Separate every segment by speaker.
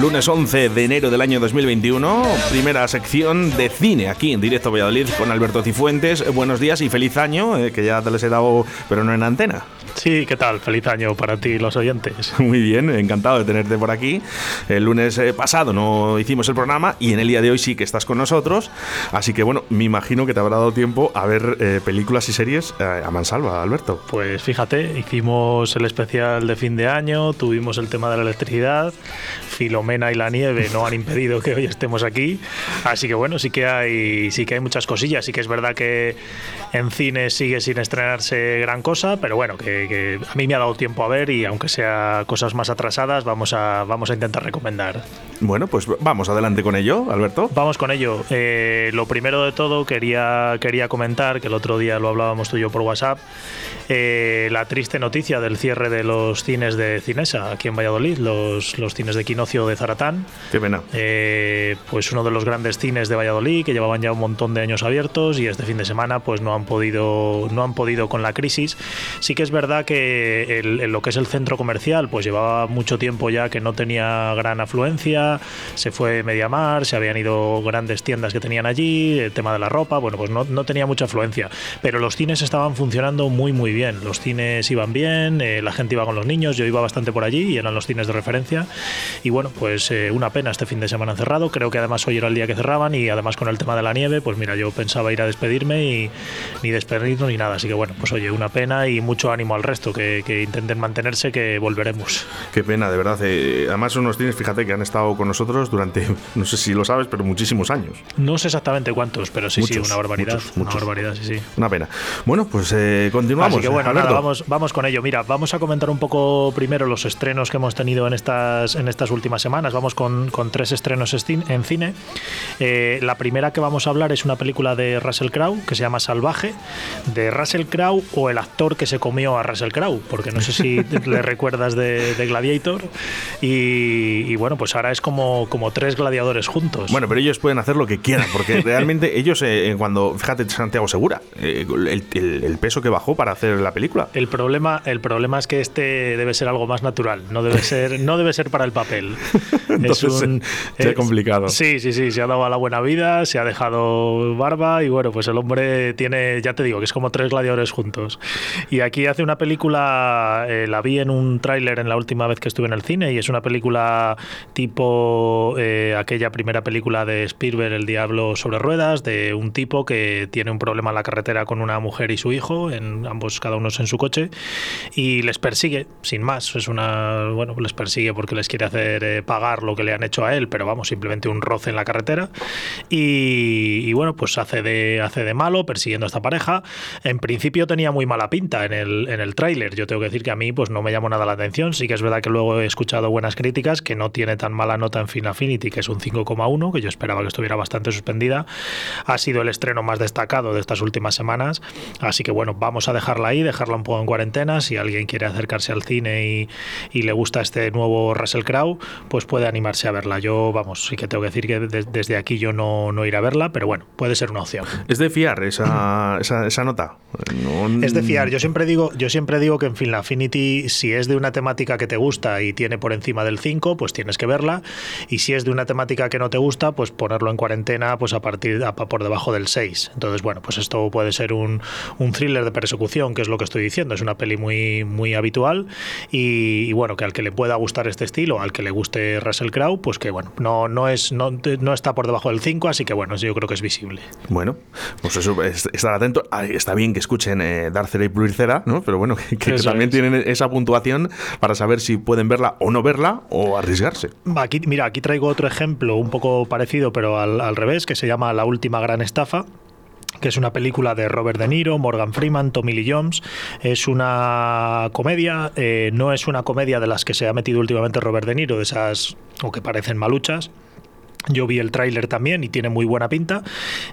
Speaker 1: Lunes 11 de enero del año 2021, primera sección de cine aquí en directo Valladolid con Alberto Cifuentes. Buenos días y feliz año, eh, que ya te les he dado, pero no en antena.
Speaker 2: Sí, ¿qué tal? Feliz año para ti y los oyentes.
Speaker 1: Muy bien, encantado de tenerte por aquí. El lunes eh, pasado no hicimos el programa y en el día de hoy sí que estás con nosotros. Así que bueno, me imagino que te habrá dado tiempo a ver eh, películas y series a mansalva, Alberto.
Speaker 2: Pues fíjate, hicimos el especial de fin de año, tuvimos el tema de la electricidad, Filomena y la nieve no han impedido que hoy estemos aquí. Así que bueno, sí que hay, sí que hay muchas cosillas. Sí que es verdad que en cine sigue sin estrenarse gran cosa, pero bueno, que, a mí me ha dado tiempo a ver y aunque sea cosas más atrasadas, vamos a, vamos a intentar recomendar.
Speaker 1: Bueno, pues vamos adelante con ello, Alberto.
Speaker 2: Vamos con ello. Eh, lo primero de todo quería, quería comentar, que el otro día lo hablábamos tú y yo por WhatsApp, eh, la triste noticia del cierre de los cines de Cinesa aquí en Valladolid, los, los cines de Quinocio de Zaratán.
Speaker 1: Qué pena.
Speaker 2: Eh, pues uno de los grandes cines de Valladolid que llevaban ya un montón de años abiertos y este fin de semana pues no han podido, no han podido con la crisis. Sí que es verdad que el, lo que es el centro comercial pues llevaba mucho tiempo ya que no tenía gran afluencia, se fue Mediamar, se habían ido grandes tiendas que tenían allí, el tema de la ropa, bueno pues no, no tenía mucha afluencia, pero los cines estaban funcionando muy muy bien. Los cines iban bien, eh, la gente iba con los niños, yo iba bastante por allí y eran los cines de referencia. Y bueno, pues eh, una pena este fin de semana cerrado. Creo que además hoy era el día que cerraban y además con el tema de la nieve, pues mira, yo pensaba ir a despedirme y ni despedirnos ni nada. Así que bueno, pues oye, una pena y mucho ánimo al resto, que, intenten mantenerse, que volveremos.
Speaker 1: Qué pena, de verdad. Eh, además son unos cines, fíjate, que han estado con nosotros durante, no sé si lo sabes, pero muchísimos años.
Speaker 2: No sé exactamente cuántos, pero sí, sí, una barbaridad. Una barbaridad, sí, sí.
Speaker 1: Una pena. Bueno, pues continuamos.
Speaker 2: Así que bueno, vamos, vamos con ello. Mira, vamos a comentar un poco primero los estrenos que hemos tenido en estas, en estas últimas semanas. Vamos con, con tres estrenos en cine. Eh, la primera que vamos a hablar es una película de Russell Crowe que se llama Salvaje, de Russell Crowe o el actor que se comió a Russell Crowe, porque no sé si le recuerdas de, Gladiator. Y, bueno, pues ahora es como, como tres gladiadores juntos.
Speaker 1: Bueno, pero ellos pueden hacer lo que quieran, porque realmente ellos, eh, cuando, fíjate, Santiago Segura, eh, el, peso que bajó para hacer la película.
Speaker 2: El problema, el problema es que este debe ser algo más natural, no debe ser, no debe ser para el papel.
Speaker 1: es un es, complicado.
Speaker 2: Sí, sí, sí, se ha dado a la buena vida, se ha dejado barba y bueno, pues el hombre tiene, ya te digo, que es como tres gladiadores juntos. Y aquí hace una película, eh, la vi en un tráiler en la última vez que estuve en el cine y es una película tipo eh, aquella primera película de Spielberg, El Diablo sobre ruedas, de un tipo que tiene un problema en la carretera con una mujer y su hijo, en ambos cada uno en su coche y les persigue, sin más. Es una, bueno, les persigue porque les quiere hacer eh, pagar lo que le han hecho a él, pero vamos, simplemente un roce en la carretera. Y, bueno, pues hace de, hace de malo persiguiendo a esta pareja. En principio tenía muy mala pinta en el, en el tráiler. Yo tengo que decir que a mí pues no me llamó nada la atención. Sí que es verdad que luego he escuchado buenas críticas, que no tiene tan mala nota en Fin Affinity, que es un 5,1, que yo esperaba que estuviera bastante suspendida. Ha sido el estreno más destacado de estas últimas semanas. Así que bueno, vamos a dejarla ahí, dejarla un poco en cuarentena. Si alguien quiere acercarse al cine y, y le gusta este nuevo Russell Crowe, pues puede animarse a verla. Yo, vamos, sí que tengo que decir que desde aquí yo no, no ir a verla, pero bueno, puede ser una opción.
Speaker 1: ¿Es de fiar esa, esa, nota?
Speaker 2: Es de fiar. Yo siempre digo, yo siempre digo que en fin, la Affinity, si es de una temática que te gusta y tiene por encima del 5, pues tienes que verla. Y si es de una temática que no te gusta, pues ponerlo en cuarentena, pues a partir a, por debajo del 6. Entonces, bueno, pues esto puede ser un, un thriller de persecución, que es lo que estoy diciendo. Es una peli muy, muy habitual. Y, y bueno, que al que le pueda gustar este estilo, al que le guste Russell Crowe, pues que bueno, no, no, es, no, no está por debajo del 5, así que bueno, yo creo que es visible.
Speaker 1: Bueno, pues eso, estar atento. Está bien que escuchen eh, y Pluir Cera, ¿no? Pero bueno, que, también tienen esa puntuación para saber si pueden verla o no verla o arriesgarse.
Speaker 2: Aquí, mira, aquí traigo otro ejemplo un poco parecido, pero al, al revés, que se llama La última gran estafa que es una película de Robert De Niro, Morgan Freeman, Tommy Lee Jones. Es una comedia, eh, no es una comedia de las que se ha metido últimamente Robert De Niro, de esas o que parecen maluchas Yo vi el tráiler también y tiene muy buena pinta.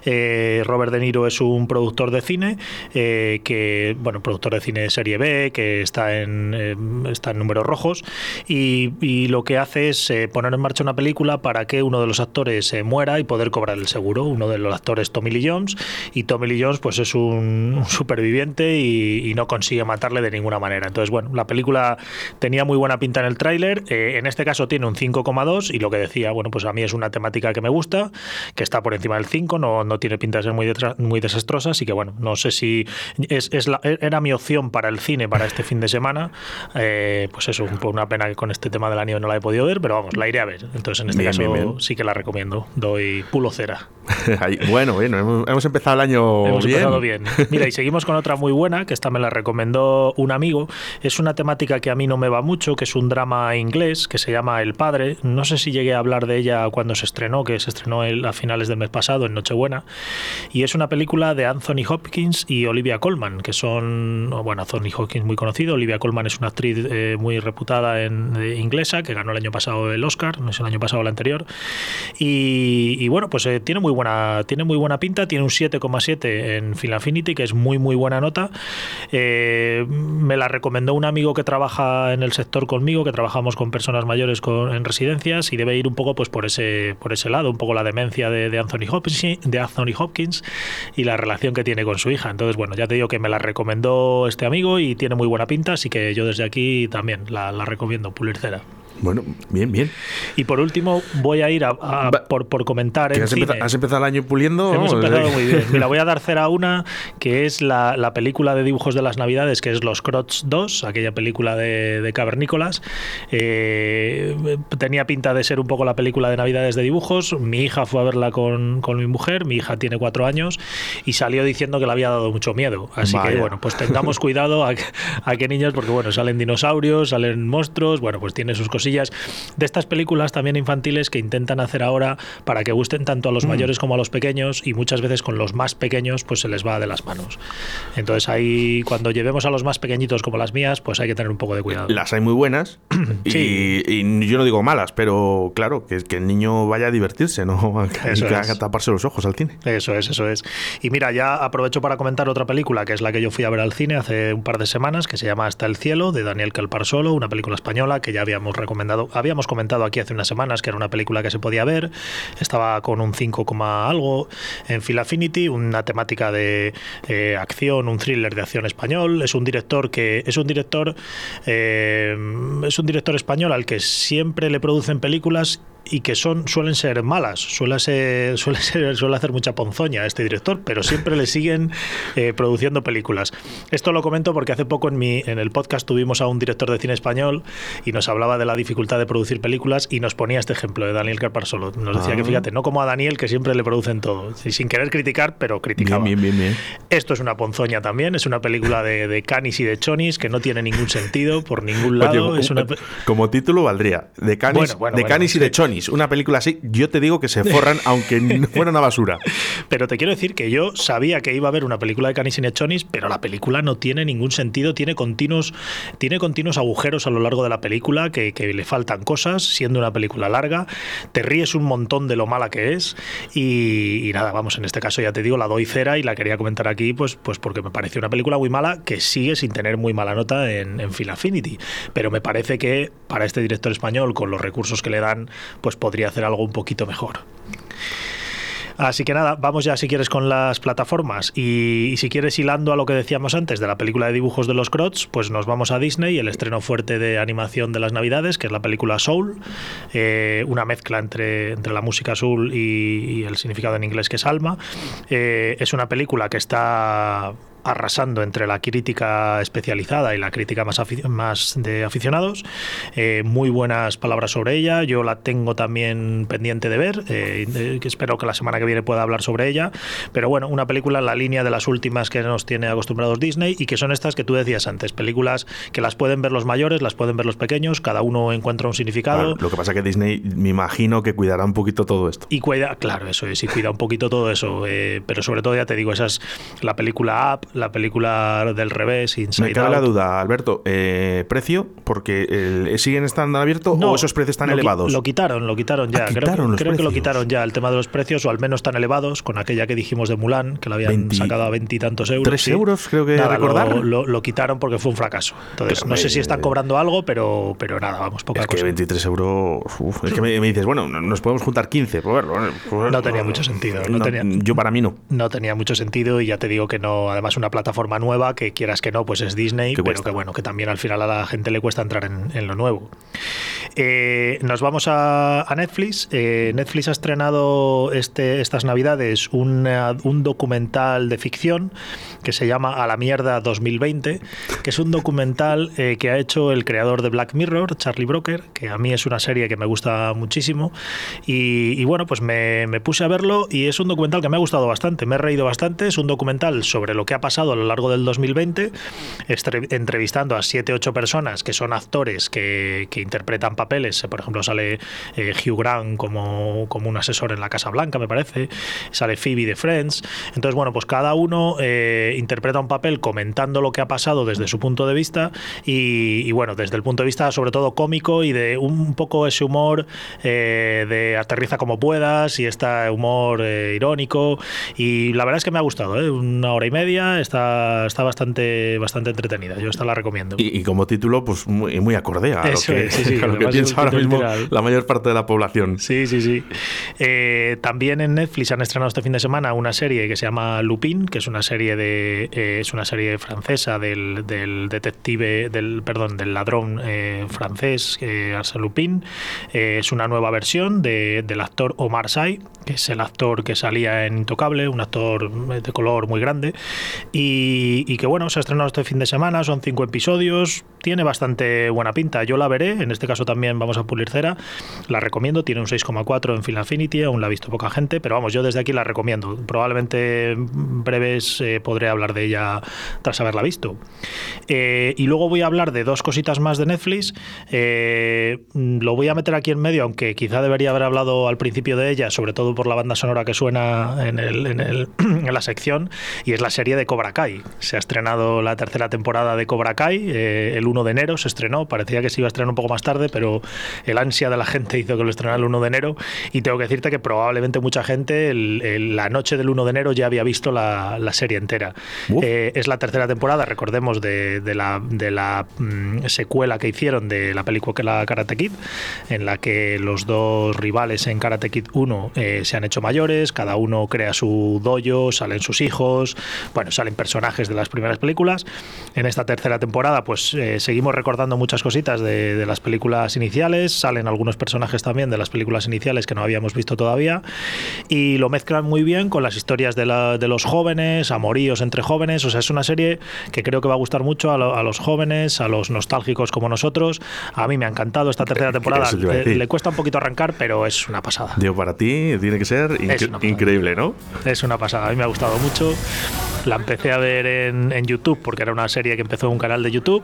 Speaker 2: Eh, Robert De Niro es un productor de cine eh, que, bueno, productor de cine de serie B, que está en, eh, está en números rojos y, lo que hace es poner en marcha una película para que uno de los actores se muera y poder cobrar el seguro. Uno de los actores, Tommy Lee Jones, y Tommy Lee Jones pues es un, superviviente y, no consigue matarle de ninguna manera. Entonces, bueno, la película tenía muy buena pinta en el tráiler. en este caso tiene un 5,2 y lo que decía, bueno, pues a mí es una que me gusta, que está por encima del 5, no, no tiene pinta de ser muy, detra- muy desastrosa, así que bueno, no sé si es, es la- era mi opción para el cine para este fin de semana. Eh, pues eso, un una pena que con este tema del año no la he podido ver, pero vamos, la iré a ver. Entonces en este
Speaker 1: Bien,
Speaker 2: caso
Speaker 1: bien, bien.
Speaker 2: sí que la recomiendo. Doy pulo cera.
Speaker 1: Bueno, bueno, hemos, hemos empezado el año
Speaker 2: Hemos
Speaker 1: bien.
Speaker 2: empezado bien. Mira, y seguimos con otra muy buena, que esta me la recomendó un amigo. Es una temática que a mí no me va mucho, que es un drama inglés que se llama El Padre. No sé si llegué a hablar de ella cuando se estrenó, que se estrenó a finales del mes pasado, en Nochebuena. Y es una película de Anthony Hopkins y Olivia Colman, que son, bueno, Anthony Hopkins muy conocido, Olivia Colman es una actriz eh, muy reputada eh, inglesa, que ganó el año pasado el Oscar, no es el año pasado el anterior. Y, bueno, pues eh, tiene muy buena tiene muy buena pinta, tiene un 7,7 en Film Affinity, que es muy muy buena nota. Me la recomendó un amigo que trabaja en el sector conmigo, que trabajamos con personas mayores en residencias y debe ir un poco pues por ese por ese lado, un poco la demencia de, Anthony Hopkins, de Anthony Hopkins y la relación que tiene con su hija. Entonces, bueno, ya te digo que me la recomendó este amigo y tiene muy buena pinta, así que yo desde aquí también la, la recomiendo, Pulir Cera.
Speaker 1: Bueno, bien, bien.
Speaker 2: Y por último, voy a ir a, a-
Speaker 1: Va-
Speaker 2: por, por comentar
Speaker 1: ¿Que
Speaker 2: en
Speaker 1: has,
Speaker 2: cine.
Speaker 1: empezado, has empezado el año puliendo?
Speaker 2: Hemos empezado muy bien. Mira, voy a dar cera a una que es la, la película de dibujos de las Navidades, que es Los Crocs 2, aquella película de, de cavernícolas. Eh, tenía pinta de ser un poco la película de Navidades de dibujos. Mi hija fue a verla con, con mi mujer, mi hija tiene cuatro años, y salió diciendo que le había dado mucho miedo. Así que,
Speaker 1: Vaya.
Speaker 2: bueno, pues tengamos cuidado a, que- a qué niños, porque, bueno, salen dinosaurios, salen monstruos, bueno, pues tiene sus cosillas. De estas películas también infantiles que intentan hacer ahora para que gusten tanto a los mayores como a los pequeños y muchas veces con los más pequeños pues se les va de las manos. Entonces ahí cuando llevemos a los más pequeñitos como las mías pues hay que tener un poco de cuidado.
Speaker 1: Las hay muy buenas y,
Speaker 2: Sí.
Speaker 1: y yo no digo malas, pero claro, que, que el niño vaya a divertirse, no
Speaker 2: Eso
Speaker 1: que
Speaker 2: es.
Speaker 1: a taparse los ojos al cine.
Speaker 2: Eso es, eso es. Y mira, ya aprovecho para comentar otra película que es la que yo fui a ver al cine hace un par de semanas, que se llama Hasta el cielo, de Daniel Calparsolo, una película española que ya habíamos recomendado, habíamos comentado aquí hace unas semanas que era una película que se podía ver, estaba con un 5, coma algo en Phil Affinity, una temática de eh, acción, un thriller de acción español, es un director que es un director eh, es un director español al que siempre le producen películas y que son suelen ser malas, suele ser, suele ser, suele hacer mucha ponzoña este director, pero siempre le siguen eh, produciendo películas. Esto lo comento porque hace poco en mi en el podcast tuvimos a un director de cine español y nos hablaba de la dificultad de producir películas y nos ponía este ejemplo de Daniel Carparsolo. Nos decía
Speaker 1: Ah.
Speaker 2: que fíjate, no como a Daniel que siempre le producen todo, y sin querer criticar, pero criticaba.
Speaker 1: Bien, bien, bien.
Speaker 2: Esto es una ponzoña también, es una película de, de canis y de chonis que no tiene ningún sentido por ningún lado.
Speaker 1: Oye,
Speaker 2: es una
Speaker 1: Como título valdría De Canis,
Speaker 2: Bueno, bueno,
Speaker 1: de,
Speaker 2: bueno,
Speaker 1: Canis y
Speaker 2: sí.
Speaker 1: de Chonis. Una película así, yo te digo que se forran aunque no fuera una basura.
Speaker 2: Pero te quiero decir que yo sabía que iba a haber una película de Canis y Nechonis, pero la película no tiene ningún sentido, tiene continuos, tiene continuos agujeros a lo largo de la película que, que le faltan cosas, siendo una película larga, te ríes un montón de lo mala que es y, y nada, vamos, en este caso ya te digo, la doy cera y la quería comentar aquí pues, pues porque me parece una película muy mala que sigue sin tener muy mala nota en, en Film Affinity, pero me parece que para este director español, con los recursos que le dan, pues podría hacer algo un poquito mejor. Así que nada, vamos ya si quieres con las plataformas y, si quieres hilando a lo que decíamos antes de la película de dibujos de los Crocs, pues nos vamos a Disney, el estreno fuerte de animación de las Navidades, que es la película Soul, eh, una mezcla entre, entre la música Soul y, y el significado en inglés que es alma. Eh, es una película que está arrasando entre la crítica especializada y la crítica más, de aficionados. Eh, muy buenas palabras sobre ella. Yo la tengo también pendiente de ver. eh, espero que la semana que viene pueda hablar sobre ella. Pero bueno, una película en la línea de las últimas que nos tiene acostumbrados Disney y que son estas que tú decías antes. Películas que las pueden ver los mayores, las pueden ver los pequeños. Cada uno encuentra un significado.
Speaker 1: Lo que pasa es que Disney, me imagino que cuidará un poquito todo esto.
Speaker 2: Y cuida, claro, eso es, y cuida un poquito todo eso. eh, pero sobre todo, ya te digo, esa es la película Up, la película del revés, Inside
Speaker 1: Me cabe la
Speaker 2: Out.
Speaker 1: duda, Alberto. eh, ¿Precio? Porque el- ¿siguen estando abiertos o esos precios están
Speaker 2: lo qui-
Speaker 1: elevados?
Speaker 2: Lo quitaron, lo quitaron ya.
Speaker 1: Ah,
Speaker 2: creo
Speaker 1: quitaron
Speaker 2: que, creo que lo quitaron ya el tema de los precios, o al menos tan elevados, con aquella que dijimos de Mulan, que la habían
Speaker 1: 20
Speaker 2: sacado a veintitantos euros.
Speaker 1: ¿Tres euros, creo que
Speaker 2: Nada,
Speaker 1: recordar?
Speaker 2: Lo, lo- lo quitaron porque fue un fracaso. Entonces,
Speaker 1: Pero,
Speaker 2: no sé si
Speaker 1: eh,
Speaker 2: están cobrando algo, pero, pero nada, vamos, poca
Speaker 1: Es que
Speaker 2: cosa.
Speaker 1: 23 euros. uf, es que me, me dices, bueno, no- nos podemos juntar 15 por verlo. ¿eh? Pues,
Speaker 2: No tenía mucho sentido, no tenía-
Speaker 1: Yo para mí no.
Speaker 2: No tenía mucho sentido y ya te digo que no, además una plataforma nueva que quieras que no, pues es Disney, pero
Speaker 1: cuesta.
Speaker 2: que bueno, que también al final a la gente le cuesta entrar en, en lo nuevo. Eh, nos vamos a, a Netflix. Eh, Netflix ha estrenado este, estas navidades una- un documental de ficción que se llama A la mierda 2020, que es un documental eh, que ha hecho el creador de Black Mirror, Charlie Broker, que a mí es una serie que me gusta muchísimo. Y, y bueno, pues me, me puse a verlo y es un documental que me ha gustado bastante, me he reído bastante. Es un documental sobre lo que ha pasado a lo largo del 2020, estre- entrevistando a siete, ocho personas que son actores que, que interpretan papeles. Por ejemplo, sale eh, Hugh Grant como, como un asesor en la Casa Blanca, me parece. Sale Phoebe de Friends. Entonces, bueno, pues cada uno eh, interpreta un papel comentando lo que ha pasado desde su punto de vista y, y, bueno, desde el punto de vista sobre todo cómico y de un poco ese humor eh, de aterriza como puedas y este humor eh, irónico y la verdad es que me ha gustado, ¿eh? una hora y media, está, está bastante, bastante entretenida, yo esta la recomiendo.
Speaker 1: Y, y como título, pues muy, muy acorde a
Speaker 2: Eso
Speaker 1: lo que,
Speaker 2: es, sí, sí,
Speaker 1: a lo que
Speaker 2: además es un
Speaker 1: piensa ahora mismo
Speaker 2: literal.
Speaker 1: la mayor parte de la población.
Speaker 2: Sí, sí, sí. Eh, también en Netflix han estrenado este fin de semana una serie que se llama Lupin, que es una serie de eh, es una serie francesa del, del detective del perdón del ladrón eh, francés Arsène Lupin. Es una nueva versión de- del actor Omar Sy, que es el actor que salía en Intocable, un actor de color muy grande y, que bueno se ha estrenado este fin de semana. Son cinco episodios, tiene bastante buena pinta. Yo la veré. En este caso también vamos a pulir cera. La recomiendo. Tiene un 6,4 en Film Affinity. Aún la ha visto poca gente, pero vamos, yo desde aquí la recomiendo. Probablemente en breves eh, podré hablar de ella tras haberla visto. Eh, y luego voy a hablar de dos cositas más de Netflix. Eh, lo voy a meter aquí en medio, aunque quizá debería haber hablado al principio de ella, sobre todo por la banda sonora que suena en la sección, y es la serie de Cobra Kai. Se ha estrenado la tercera temporada de Cobra Kai, eh, el 1 de enero se estrenó, parecía que se iba a estrenar un poco más tarde, pero el ansia de la gente hizo que lo estrenara el 1 de enero, y tengo que decirte que probablemente mucha gente el- el- la noche del 1 de enero ya había visto la, la serie entera. Eh, es la tercera temporada, recordemos, de, de la, de la mm, secuela que hicieron de la película que la Karate Kid, en la que los dos rivales en Karate Kid 1 eh, se han hecho mayores, cada uno crea su dojo, salen sus hijos, bueno, salen personajes de las primeras películas. En esta tercera temporada, pues eh, seguimos recordando muchas cositas de, de las películas iniciales, salen algunos personajes también de las películas iniciales que no habíamos visto todavía, y lo mezclan muy bien con las historias de, la- de los jóvenes, amoríos entre jóvenes, o sea, es una serie que creo que va a gustar mucho a, lo- a los jóvenes, a los nostálgicos como nosotros. A mí me ha encantado esta tercera temporada. Le, le cuesta un poquito arrancar, pero es una pasada.
Speaker 1: Digo, para ti tiene que ser incre- increíble, ¿no?
Speaker 2: Es una pasada, a mí me ha gustado mucho. La empecé a ver en, en YouTube porque era una serie que empezó en un canal de YouTube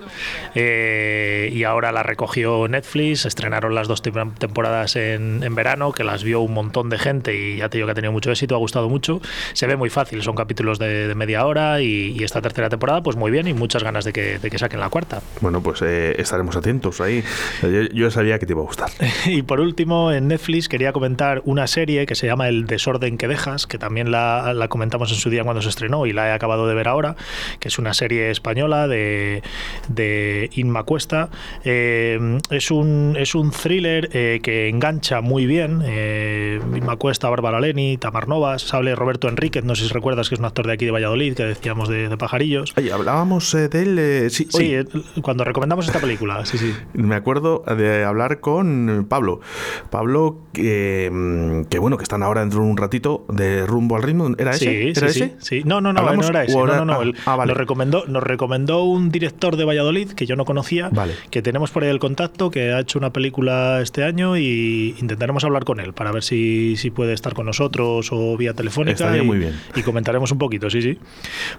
Speaker 2: eh, y ahora la recogió Netflix. Estrenaron las dos tem- temporadas en, en verano, que las vio un montón de gente y ya te digo que ha tenido mucho éxito, ha gustado mucho. Se ve muy fácil, son capítulos de, de media hora y, y esta tercera temporada, pues muy bien y muchas ganas de que, de que saquen la cuarta.
Speaker 1: Bueno, pues eh, estaremos atentos ahí. Yo, yo sabía que te iba a gustar.
Speaker 2: Y por último, en Netflix quería comentar una serie que se llama El desorden que dejas, que también la, la comentamos en su día cuando se estrenó y la he acabado de ver ahora, que es una serie española de, de Inma Cuesta. Eh, es, un, es un thriller eh, que engancha muy bien. Eh, Inma Cuesta, Bárbara Leni, Tamar Novas, sale Roberto Enríquez, no sé si recuerdas que es un actor de aquí de Valladolid, que decíamos de, de Pajarillos.
Speaker 1: Oye, hablábamos de él. sí,
Speaker 2: Sí, cuando recomendamos esta película, sí, sí.
Speaker 1: Me acuerdo de hablar con Pablo. Pablo, que, mm, que bueno, que están ahora dentro de un ratito de rumbo al ritmo. ¿Era ese?
Speaker 2: Sí,
Speaker 1: ¿Era
Speaker 2: sí,
Speaker 1: ese?
Speaker 2: sí, sí. No, no, no,
Speaker 1: ¿Hablamos?
Speaker 2: no era ese.
Speaker 1: ¿O
Speaker 2: No, no, no.
Speaker 1: ah,
Speaker 2: el-
Speaker 1: ah, vale.
Speaker 2: nos, recomendó, nos recomendó un director de Valladolid que yo no conocía,
Speaker 1: Vale.
Speaker 2: que tenemos por ahí el contacto, que ha hecho una película este año y intentaremos hablar con él para ver si, si puede estar con nosotros o vía telefónica.
Speaker 1: Estaría
Speaker 2: y,
Speaker 1: muy bien.
Speaker 2: y comentaremos un poquito, sí, sí.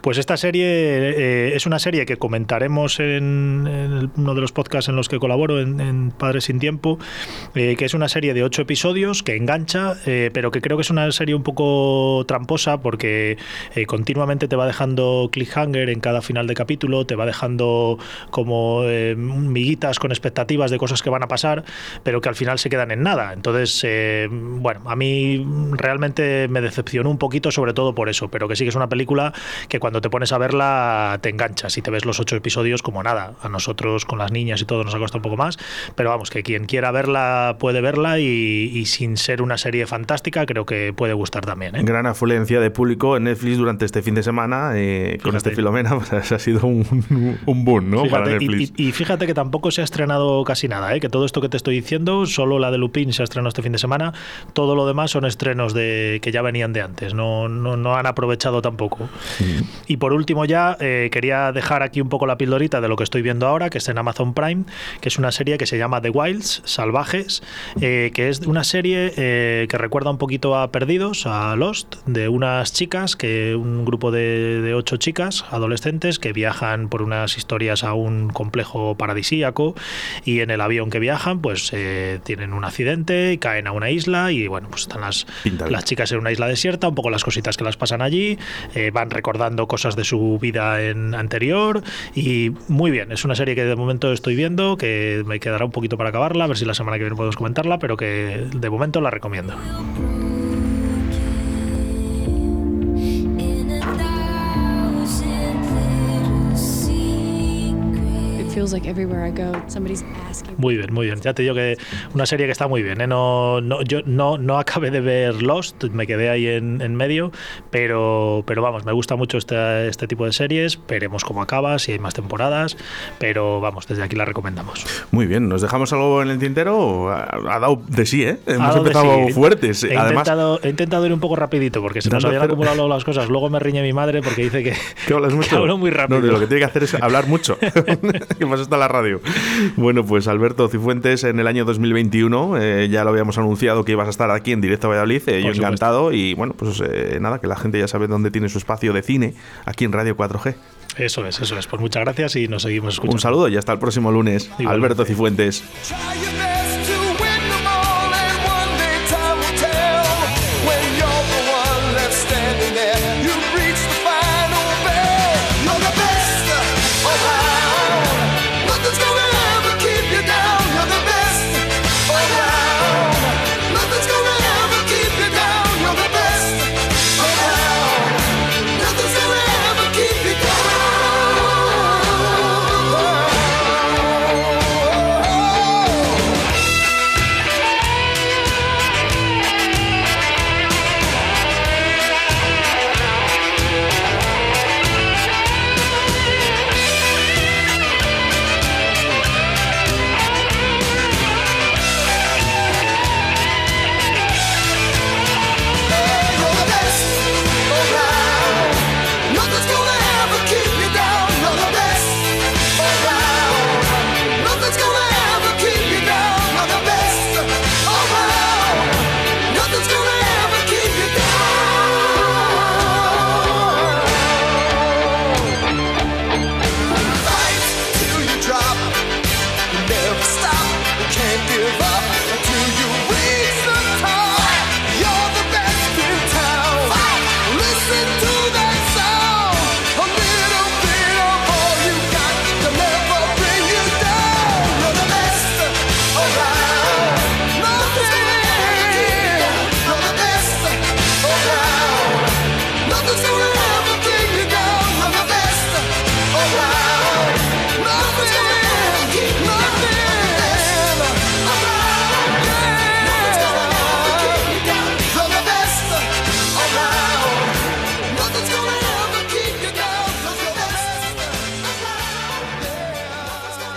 Speaker 2: Pues esta serie eh, es una serie que comentaremos en, uno de los podcasts en los que colaboro, en, en Padres sin Tiempo, eh, que es una serie de ocho episodios que engancha, eh, pero que creo que es una serie un poco tramposa porque continuamente te va dejando cliffhanger en cada final de capítulo, te va dejando como eh, miguitas con expectativas de cosas que van a pasar, pero que al final se quedan en nada. Entonces, eh, bueno, a mí realmente me decepcionó un poquito, sobre todo por eso, pero que sí que es una película que cuando te pones a verla te enganchas y te ves los ocho episodios como nada. A nosotros con las niñas y todo nos ha costado un poco más, pero vamos, que quien quiera verla puede verla y, sin ser una serie fantástica creo que puede gustar también. ¿eh?
Speaker 1: Gran afluencia de público en Netflix durante este fin de semana eh, con este Filomena, pues, ha sido un, un boom ¿no? para Netflix.
Speaker 2: Y, fíjate que tampoco se ha estrenado casi nada, ¿eh? que todo esto que te estoy diciendo, solo la de Lupin se ha estrenado este fin de semana, todo lo demás son estrenos de que ya venían de antes, no, no, no han aprovechado tampoco. Y por último ya eh, quería dejar aquí un poco la pildorita de lo que estoy viendo ahora, que es en Amazon Prime, que es una serie que se llama The Wilds, Salvajes, eh, que es una serie que recuerda un poquito a Perdidos, a Lost, de unas chicas, que un grupo de, de ocho chicas, adolescentes, que viajan por unas historias a un complejo paradisíaco y en el avión que viajan, pues tienen un accidente y caen a una isla y bueno, pues están las, las chicas en una isla desierta, un poco las cositas que las pasan allí, van recordando cosas de su vida en anterior y muy bien, es una serie que de momento estoy viendo, que me quedará un poquito para acabarla, a ver si la semana que viene podemos comentarla, pero que de momento la recomiendo. Muy bien, muy bien. Ya te digo que una serie que está muy bien. ¿eh? No, no, yo no, no acabé de ver Lost, me quedé ahí en, en medio, pero, pero vamos, me gusta mucho este, este tipo de series. Veremos cómo acaba, si hay más temporadas, pero vamos, desde aquí la recomendamos.
Speaker 1: Muy bien, ¿nos dejamos algo en el tintero? Ha, dado de sí, ¿eh? Hemos empezado fuertes.
Speaker 2: He, intentado, he intentado ir un poco rapidito porque se nos habían acumulado las cosas. Luego me riñe mi madre porque dice que,
Speaker 1: ¿Que hablas mucho?
Speaker 2: hablo muy rápido.
Speaker 1: No, lo que tiene que hacer es hablar mucho. más está la radio. Bueno, pues Alberto Cifuentes, en el año 2021, eh, ya lo habíamos anunciado que ibas a estar aquí en directo a Valladolid, eh, yo encantado, y bueno, pues eh, nada, que la gente ya sabe dónde tiene su espacio de cine, aquí en Radio 4G.
Speaker 2: Eso es, eso es. Pues muchas gracias y nos seguimos escuchando.
Speaker 1: Un saludo y hasta el próximo lunes. Alberto Cifuentes.